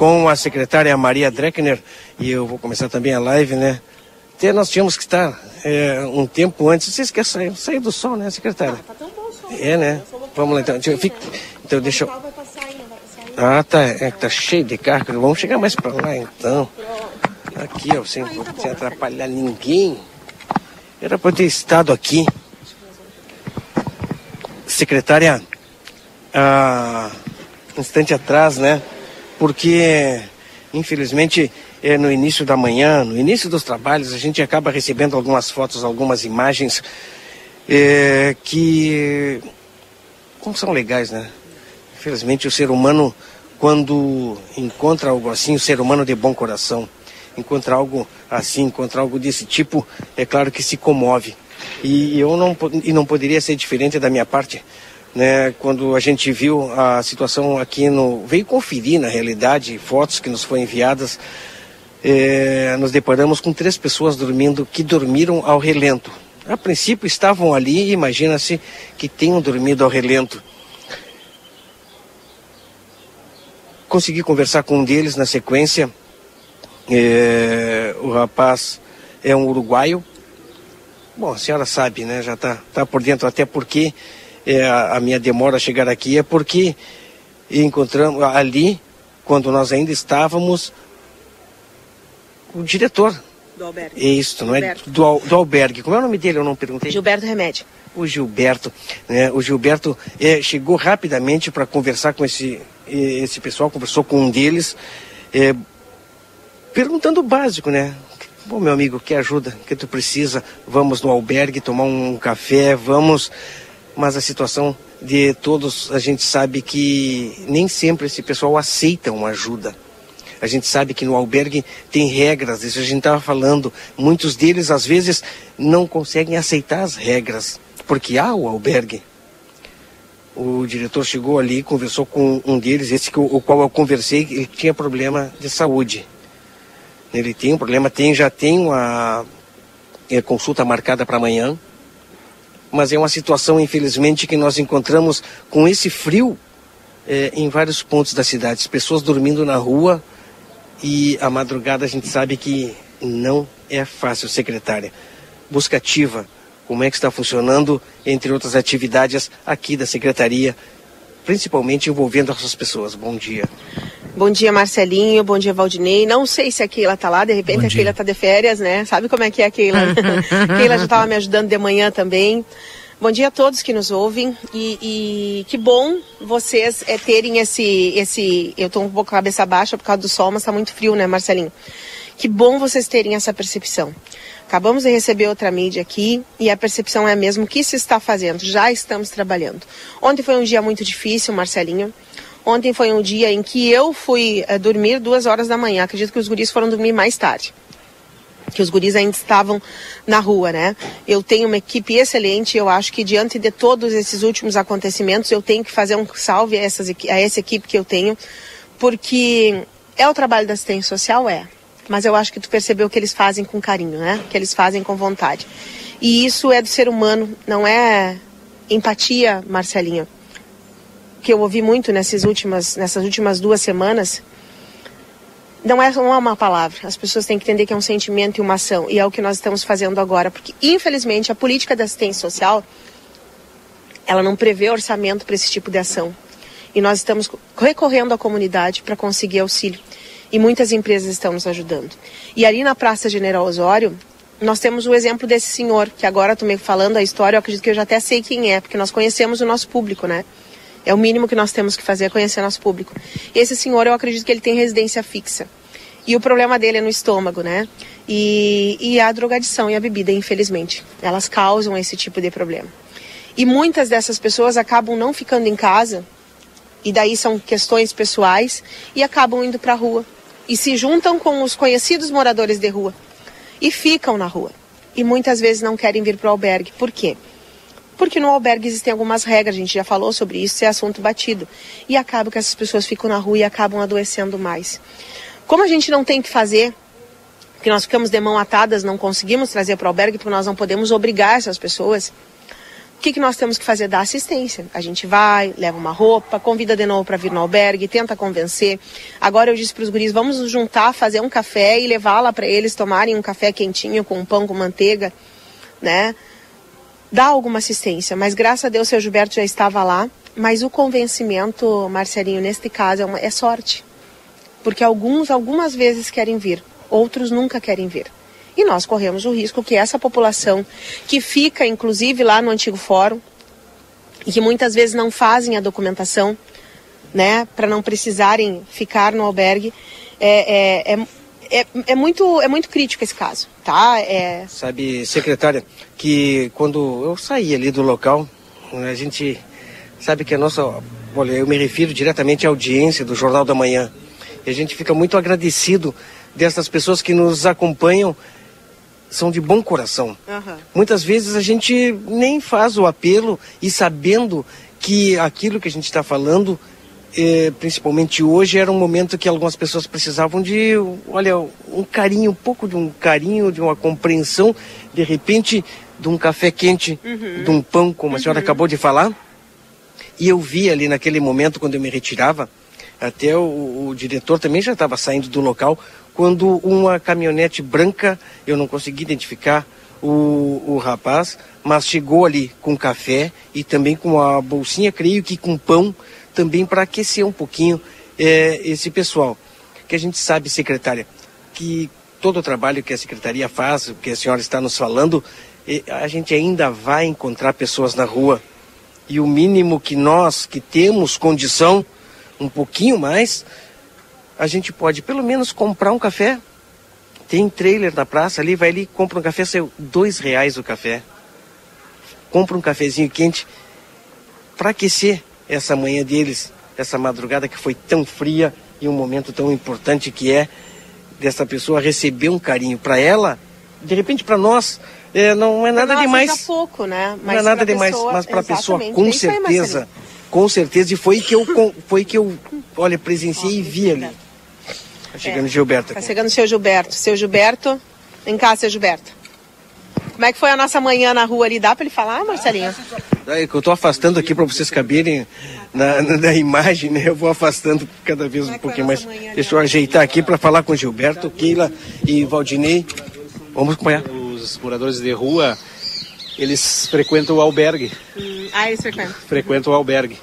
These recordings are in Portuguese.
com a secretária Maria Dreckner e eu vou começar também a live, né? Até nós tínhamos que estar é, um tempo antes. Vocês querem sair, sair do sol, né, secretária? Ah, tá tão bom o sol. É, né? Vamos lá então. Deixa eu, fico, então deixa eu. Ah, tá. É que tá cheio de carro. Vamos chegar mais para lá então. Aqui, ó, sem, sem atrapalhar ninguém. Era para ter estado aqui. Secretária, ah, um instante atrás, né? Porque, infelizmente, é, no início da manhã, no início dos trabalhos, a gente acaba recebendo algumas fotos, algumas imagens é, que não são legais, né? Infelizmente, o ser humano, quando encontra algo assim, o ser humano de bom coração, encontra algo assim, encontra algo desse tipo, é claro que se comove. E eu não, e não poderia ser diferente da minha parte, né? Quando a gente viu a situação aqui no, veio conferir na realidade fotos que nos foram enviadas, é, nos deparamos com três pessoas dormindo que dormiram ao relento. A princípio estavam ali, imagina-se que tenham dormido ao relento. Consegui conversar com um deles na sequência. É, o rapaz é um uruguaio. Bom, a senhora sabe, né? Já está tá por dentro, até porque é, a, minha demora a chegar aqui é porque encontramos ali, quando nós ainda estávamos, o diretor. Do albergue. Isso, não é? Do, do albergue. Como é o nome dele? Eu não perguntei. Gilberto Remédio. O Gilberto, né? O Gilberto é, chegou rapidamente para conversar com esse, esse pessoal, conversou com um deles, é, perguntando o básico, né? Bom, meu amigo, que ajuda que tu precisa? Vamos no albergue tomar um café, vamos. Mas a situação de todos, a gente sabe que nem sempre esse pessoal aceita uma ajuda. A gente sabe que no albergue tem regras, isso a gente estava falando. Muitos deles, às vezes, não conseguem aceitar as regras, porque há o albergue. O diretor chegou ali, conversou com um deles, esse que, o qual eu conversei, ele tinha problema de saúde. Ele tem um problema, tem, já tem uma é, consulta marcada para amanhã, mas é uma situação, infelizmente, que nós encontramos com esse frio é, em vários pontos da cidade. As pessoas dormindo na rua, e a madrugada a gente sabe que não é fácil, secretária. Busca ativa, como é que está funcionando, entre outras atividades aqui da secretaria, principalmente envolvendo essas pessoas. Bom dia. Bom dia, Marcelinho. Bom dia, Valdinei. Não sei se a Keila está lá, de repente a Keila está de férias, né? Sabe como é que é a Keila? Keila já estava me ajudando de manhã também. Bom dia a todos que nos ouvem e, e que bom vocês é, terem esse, esse. Eu estou um pouco com a cabeça baixa por causa do sol, mas está muito frio, né, Marcelinho? Que bom vocês terem essa percepção. Acabamos de receber outra mídia aqui e a percepção é a mesma. O que se está fazendo? Já estamos trabalhando. Ontem foi um dia muito difícil, Marcelinho. Ontem foi um dia em que eu fui é, dormir duas horas da manhã. Acredito que os guris foram dormir mais tarde que os guris ainda estavam na rua, né? Eu tenho uma equipe excelente, eu acho que diante de todos esses últimos acontecimentos, eu tenho que fazer um salve a, essas, a essa equipe que eu tenho, porque é o trabalho da assistência social, é. Mas eu acho que tu percebeu que eles fazem com carinho, né? Que eles fazem com vontade. E isso é do ser humano, não é empatia, Marcelinho. Que eu ouvi muito nessas últimas, nessas últimas duas semanas, não é, não é uma palavra. As pessoas têm que entender que é um sentimento e uma ação. E é o que nós estamos fazendo agora. Porque, infelizmente, a política da assistência social, ela não prevê orçamento para esse tipo de ação. E nós estamos recorrendo à comunidade para conseguir auxílio. E muitas empresas estão nos ajudando. E ali na Praça General Osório, nós temos o exemplo desse senhor, que agora estou me falando a história, eu acredito que eu já até sei quem é, porque nós conhecemos o nosso público, né? É o mínimo que nós temos que fazer, é conhecer nosso público. Esse senhor, eu acredito que ele tem residência fixa. E o problema dele é no estômago, né? E, e a drogadição e a bebida, infelizmente. Elas causam esse tipo de problema. E muitas dessas pessoas acabam não ficando em casa, e daí são questões pessoais, e acabam indo para a rua. E se juntam com os conhecidos moradores de rua. E ficam na rua. E muitas vezes não querem vir para o albergue. Por quê? Porque no albergue existem algumas regras, a gente já falou sobre isso, é assunto batido. E acaba que essas pessoas ficam na rua e acabam adoecendo mais. Como a gente não tem que fazer, que nós ficamos de mão atadas, não conseguimos trazer para o albergue, porque nós não podemos obrigar essas pessoas, O que, que nós temos que fazer? Dar assistência. A gente vai, leva uma roupa, convida de novo para vir no albergue, tenta convencer. Agora eu disse para os guris, vamos nos juntar, fazer um café e levar lá para eles tomarem um café quentinho com um pão com manteiga, né? Dá alguma assistência, mas graças a Deus seu Gilberto já estava lá. Mas o convencimento, Marcelinho, neste caso é, uma, é sorte. Porque alguns, algumas vezes querem vir, outros nunca querem vir. E nós corremos o risco que essa população, que fica inclusive lá no antigo fórum, e que muitas vezes não fazem a documentação, né, para não precisarem ficar no albergue, é, é, é, é, é, muito, é muito crítico esse caso, tá? É... Sabe, secretária, que quando eu saí ali do local, a gente sabe que a nossa, olha, eu me refiro diretamente à audiência do Jornal da Manhã, e a gente fica muito agradecido dessas pessoas que nos acompanham são de bom coração. Uhum. Muitas vezes a gente nem faz o apelo e sabendo que aquilo que a gente está falando, eh, principalmente hoje, era um momento que algumas pessoas precisavam de, olha, um carinho, um pouco de um carinho, de uma compreensão, de repente, de um café quente, uhum. de um pão, como a senhora uhum. acabou de falar. E eu vi ali naquele momento, quando eu me retirava, até o, o diretor também já estava saindo do local, quando uma caminhonete branca, eu não consegui identificar o, o rapaz, mas chegou ali com café e também com a bolsinha, creio que com pão, também para aquecer um pouquinho é, esse pessoal. Que a gente sabe, secretária, que todo o trabalho que a secretaria faz, o que a senhora está nos falando, a gente ainda vai encontrar pessoas na rua. E o mínimo que nós, que temos condição, um pouquinho mais, a gente pode pelo menos comprar um café. Tem trailer na praça ali, vai ali, compra um café, saiu dois reais o café. Compra um cafezinho quente para aquecer essa manhã deles, essa madrugada que foi tão fria e um momento tão importante que é dessa pessoa receber um carinho para ela, de repente para nós é, não é nada demais. pouco, né? Mas não é nada demais, pessoa, mas para a pessoa com certeza, com certeza e foi que eu foi que eu olha presenciei e vi ali. Tá chegando é. Gilberto. Tá chegando o seu Gilberto. Seu Gilberto. Vem cá, seu Gilberto. Como é que foi a nossa manhã na rua ali? Dá para ele falar, Marcelinho? É que eu tô afastando aqui para vocês caberem na, na, na, imagem, né? Eu vou afastando cada vez um pouquinho mais. Deixa eu ajeitar aqui para falar com Gilberto, Keila e Valdinei. Vamos acompanhar. Os moradores de rua, eles frequentam o albergue. Hum, ah, eles frequentam. Frequentam o albergue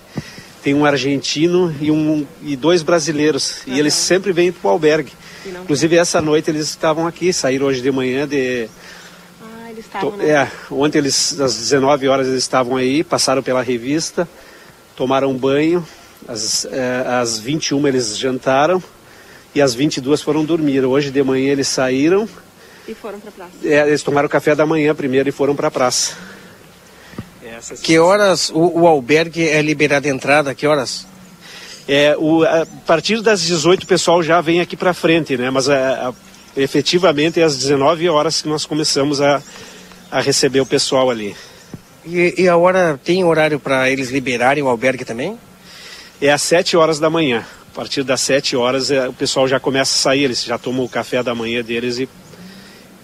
tem um argentino e, um, e dois brasileiros. Uhum. E eles sempre vêm para o albergue. Inclusive, essa noite eles estavam aqui, saíram hoje de manhã de. Estavam. To... É, ontem eles, às 19 horas, eles estavam aí, passaram pela revista, tomaram banho. Às, é, às 21 eles jantaram e às 22 foram dormir. Hoje de manhã eles saíram. E foram para a praça. É, eles tomaram café da manhã primeiro e foram para a praça. Que horas o, o albergue é liberado a entrada? Que horas? É, o, a partir das 18 o pessoal já vem aqui para frente, né? Mas a, é, a, efetivamente é às 19 horas que nós começamos a, a receber o pessoal ali. E, e a hora tem horário para eles liberarem o albergue também? É às 7 horas da manhã. A partir das 7 horas é, o pessoal já começa a sair, eles já tomam o café da manhã deles e,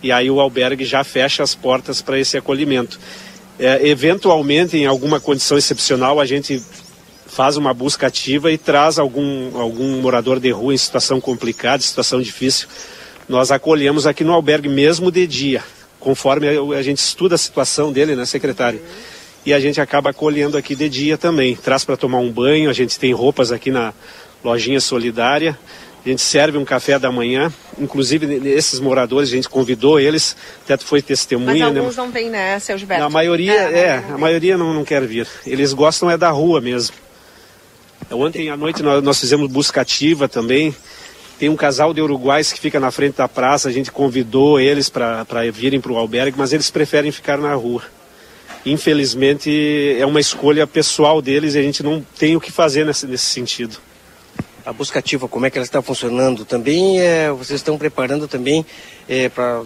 e aí o albergue já fecha as portas para esse acolhimento. É, eventualmente, em alguma condição excepcional, a gente faz uma busca ativa e traz algum, algum morador de rua em situação complicada, situação difícil. Nós acolhemos aqui no albergue mesmo de dia, conforme a, gente estuda a situação dele, né, secretário? E a gente acaba acolhendo aqui de dia também. Traz para tomar um banho, a gente tem roupas aqui na lojinha solidária. A gente serve um café da manhã, inclusive esses moradores, a gente convidou eles, até foi testemunha. Mas né? alguns né? não vêm, né, seu Gilberto? A maioria, é, é a maioria não, não quer vir. Eles gostam é da rua mesmo. Ontem à noite nós, nós fizemos busca ativa também. Tem um casal de uruguais que fica na frente da praça, a gente convidou eles para virem para o albergue, mas eles preferem ficar na rua. Infelizmente é uma escolha pessoal deles e a gente não tem o que fazer nesse, nesse sentido a busca ativa, como é que ela está funcionando? Também é, vocês estão preparando também é, para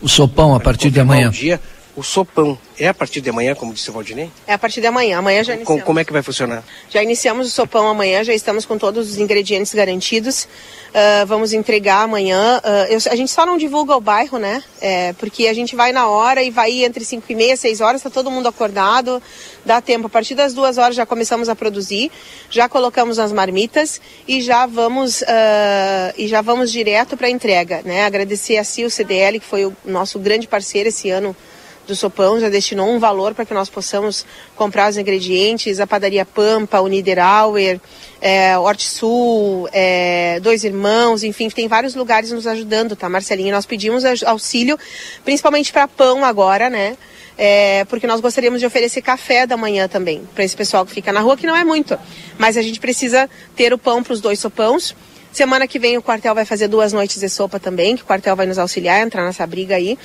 o sopão a partir de amanhã. Dia, o sopão é a partir de amanhã, como disse o Valdinei? É a partir de amanhã. Amanhã já iniciamos. Como é que vai funcionar? Já iniciamos o sopão amanhã, já estamos com todos os ingredientes garantidos. Uh, vamos entregar amanhã. Uh, eu, a gente só não divulga o bairro, né? É, porque a gente vai na hora e vai entre 5 e meia, 6 horas, está todo mundo acordado, dá tempo. A partir das duas horas já começamos a produzir, já colocamos as marmitas e já vamos, uh, e já vamos direto para a entrega. Né? Agradecer a CIO CDL, que foi o nosso grande parceiro esse ano do Sopão já destinou um valor para que nós possamos comprar os ingredientes, a padaria Pampa, o Niederauer, é, Sul, é, Dois Irmãos, enfim, tem vários lugares nos ajudando, tá, Marcelinha? Nós pedimos auxílio, principalmente para pão agora, né? É, porque nós gostaríamos de oferecer café da manhã também, para esse pessoal que fica na rua, que não é muito. Mas a gente precisa ter o pão para os dois sopãos. Semana que vem o quartel vai fazer duas noites de sopa também, que o quartel vai nos auxiliar, entrar nessa briga aí.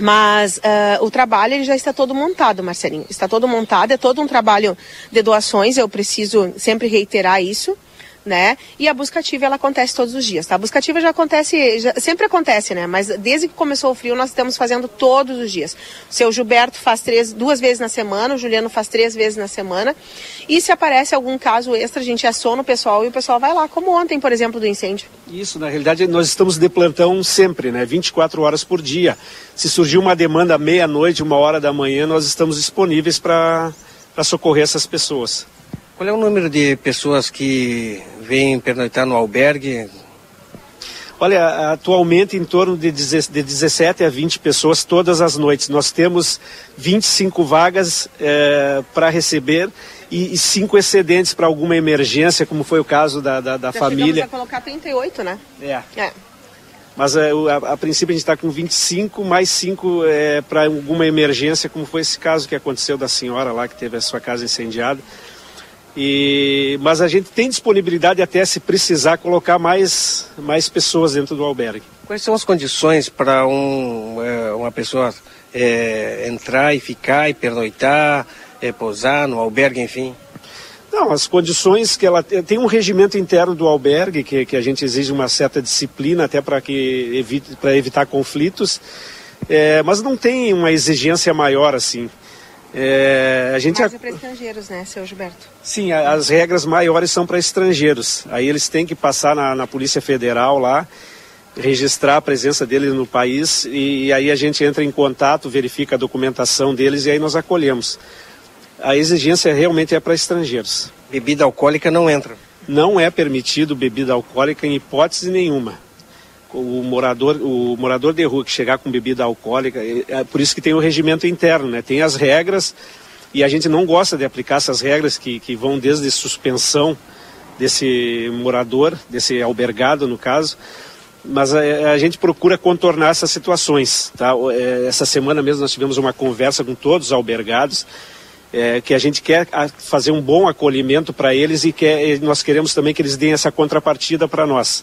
Mas uh, o trabalho ele já está todo montado, Marcelinho. Está todo montado, é todo um trabalho de doações, eu preciso sempre reiterar isso né? E a busca ativa ela acontece todos os dias, tá? A busca ativa já acontece, já, sempre acontece, né? Mas desde que começou o frio nós estamos fazendo todos os dias. O seu Gilberto faz três, duas vezes na semana, o Juliano faz três vezes na semana. E se aparece algum caso extra, a gente aciona o pessoal e o pessoal vai lá, como ontem, por exemplo, do incêndio. Isso, na realidade nós estamos de plantão sempre, né? 24 horas por dia. Se surgir uma demanda meia-noite, uma hora da manhã, nós estamos disponíveis para socorrer essas pessoas. Qual é o número de pessoas que vêm pernoitar no albergue? Olha, atualmente em torno de 17 a 20 pessoas todas as noites. Nós temos 25 vagas é, para receber e, e, cinco excedentes para alguma emergência, como foi o caso da, da, da Já família. Já colocar 38, né? É. é. Mas é, a, a, princípio a gente está com 25, mais 5 é, para alguma emergência, como foi esse caso que aconteceu da senhora lá que teve a sua casa incendiada. E, mas a gente tem disponibilidade até se precisar colocar mais, mais pessoas dentro do albergue. Quais são as condições para um, é, uma pessoa é, entrar e ficar e pernoitar, é, pousar no albergue, enfim? Não, as condições que ela tem um regimento interno do albergue que, que a gente exige uma certa disciplina até para que evite para evitar conflitos, é, mas não tem uma exigência maior assim. É, a gente Mas é para estrangeiros, né, seu Gilberto? Sim, as regras maiores são para estrangeiros. Aí eles têm que passar na, na Polícia Federal lá, registrar a presença deles no país e, e aí a gente entra em contato, verifica a documentação deles e aí nós acolhemos. A exigência realmente é para estrangeiros. Bebida alcoólica não entra? Não é permitido bebida alcoólica em hipótese nenhuma o morador, o morador de rua que chegar com bebida alcoólica, é, é por isso que tem o regimento interno, né? Tem as regras e a gente não gosta de aplicar essas regras que, que vão desde suspensão desse morador, desse albergado no caso, mas a, a, gente procura contornar essas situações. Tá? É, essa semana mesmo nós tivemos uma conversa com todos os albergados, é, que a gente quer fazer um bom acolhimento para eles e quer, nós queremos também que eles deem essa contrapartida para nós.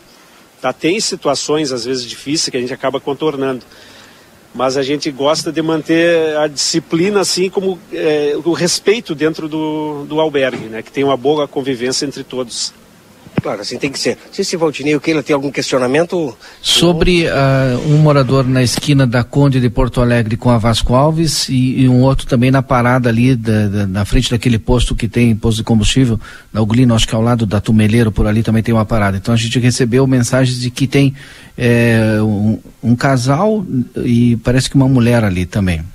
Tá? Tem situações, às vezes, difíceis que a gente acaba contornando. Mas a gente gosta de manter a disciplina, assim como é, o respeito dentro do, do albergue, né? que tem uma boa convivência entre todos. Claro, assim tem que ser. Não sei se Valtinei ou Keila tem algum questionamento. Sobre uh, um morador na esquina da Conde de Porto Alegre com a Vasco Alves e, e um outro também na parada ali, da, da, na frente daquele posto que tem posto de combustível, na Uglino, acho que ao lado da Tumeleiro, por ali também tem uma parada. Então a gente recebeu mensagens de que tem é, um, um casal e parece que uma mulher ali também.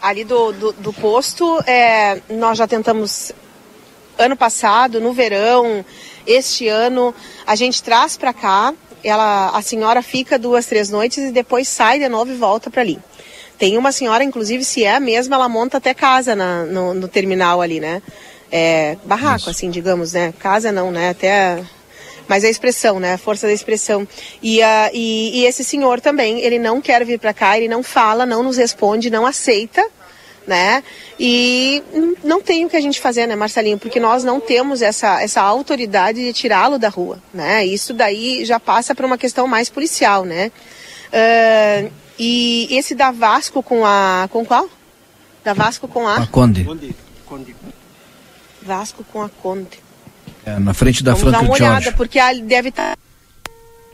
Ali do, do, do posto, é, nós já tentamos ano passado, no verão, este ano, a gente traz para cá, ela, a senhora fica duas, três noites e depois sai de novo e volta para ali. Tem uma senhora, inclusive, se é a mesma, ela monta até casa na, no, no terminal ali, né? É, barraco, Isso. assim, digamos, né? Casa não, né? Até mas a expressão, né? A força da expressão. E, uh, e, e, esse senhor também, ele não quer vir para cá, ele não fala, não nos responde, não aceita né? E não tem o que a gente fazer, né, Marcelinho? Porque nós não temos essa, essa autoridade de tirá-lo da rua, né? Isso daí já passa para uma questão mais policial, né? Uh, e esse da Vasco com a... com qual? Da Vasco com a... A Conde. Vasco com a Conde. É, na frente da Vamos Franca dar uma olhada, porque deve estar...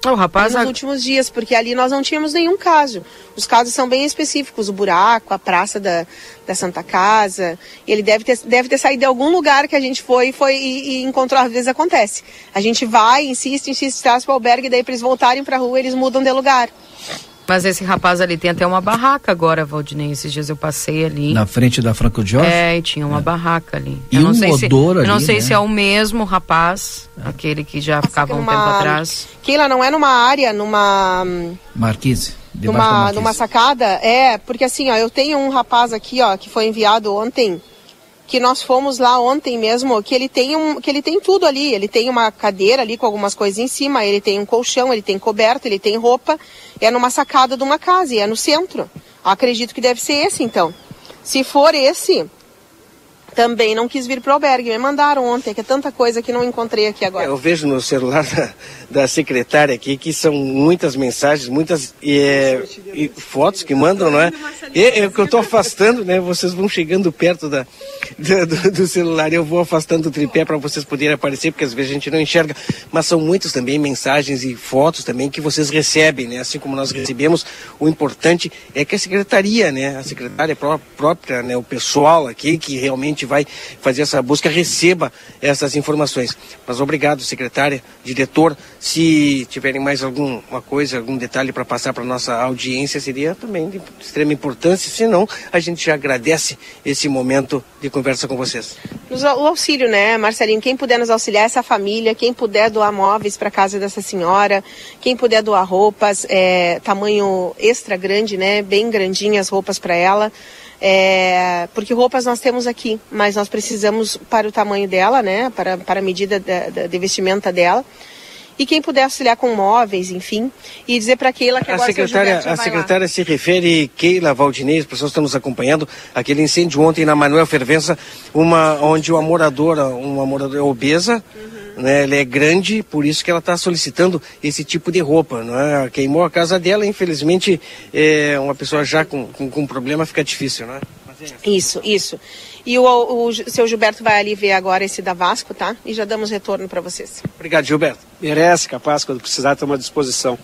Tá o rapaz nos últimos dias, porque ali nós não tínhamos nenhum caso. Os casos são bem específicos, o buraco, a praça da, da Santa Casa. Ele deve ter, deve ter saído de algum lugar que a gente foi, foi e, e encontrou, às vezes acontece. A gente vai, insiste, insiste, traz para o albergue, daí para eles voltarem para a rua, eles mudam de lugar. Mas esse rapaz ali tem até uma barraca agora, Valdinei. Esses dias eu passei ali. Na frente da Franco Jorge? É, e tinha uma é. barraca ali. E eu não um sei odor se, ali, Eu não sei né? se é o mesmo rapaz, é. aquele que já ficava numa, um tempo atrás. Keila, não é numa área, numa... Marquise. Numa, numa sacada, é, porque assim, ó, eu tenho um rapaz aqui, ó, que foi enviado ontem que nós fomos lá ontem mesmo, que ele tem um, que ele tem tudo ali, ele tem uma cadeira ali com algumas coisas em cima, ele tem um colchão, ele tem coberta, ele tem roupa, é numa sacada de uma casa e é no centro. Acredito que deve ser esse então. Se for esse, também não quis vir para o albergue. Me mandaram ontem, que é tanta coisa que não encontrei aqui agora. É, eu vejo no celular da, da, secretária aqui que são muitas mensagens, muitas é, e fotos que mandam, não é? É, é o que eu estou afastando, né? Vocês vão chegando perto da, do, do celular. Eu vou afastando o tripé para vocês poderem aparecer, porque às vezes a gente não enxerga. Mas são muitas também mensagens e fotos também que vocês recebem, né? Assim como nós recebemos, o importante é que a secretaria, né? A secretária própria, né? O pessoal aqui que realmente vai fazer essa busca receba essas informações. Mas obrigado, secretária, diretor. Se tiverem mais alguma coisa, algum detalhe para passar para nossa audiência, seria também de extrema importância. Se não, a gente já agradece esse momento de conversa com vocês. O auxílio, né, Marcelinho? Quem puder nos auxiliar, essa família, quem puder doar móveis para casa dessa senhora, quem puder doar roupas, é, tamanho extra grande, né, bem grandinhas roupas para ela. É, porque roupas nós temos aqui, mas nós precisamos para o tamanho dela, né, para, para a medida da, de vestimenta dela. E quem puder auxiliar com móveis, enfim, e dizer para Keila que a agora secretária, A secretária lá. se refere, Keila Valdinei, as pessoas estão nos acompanhando, aquele incêndio ontem na Manuel Fervença, uma, onde uma moradora, uma moradora obesa, uhum. Né, ela é grande, por isso que ela está solicitando esse tipo de roupa. Né? Queimou a casa dela, infelizmente, é, uma pessoa já com, com, com problema fica difícil, né? Isso, isso. E o, o, o seu Gilberto vai ali ver agora esse da Vasco, tá? E já damos retorno para vocês. Obrigado, Gilberto. Merece, capaz, quando precisar, estamos à disposição.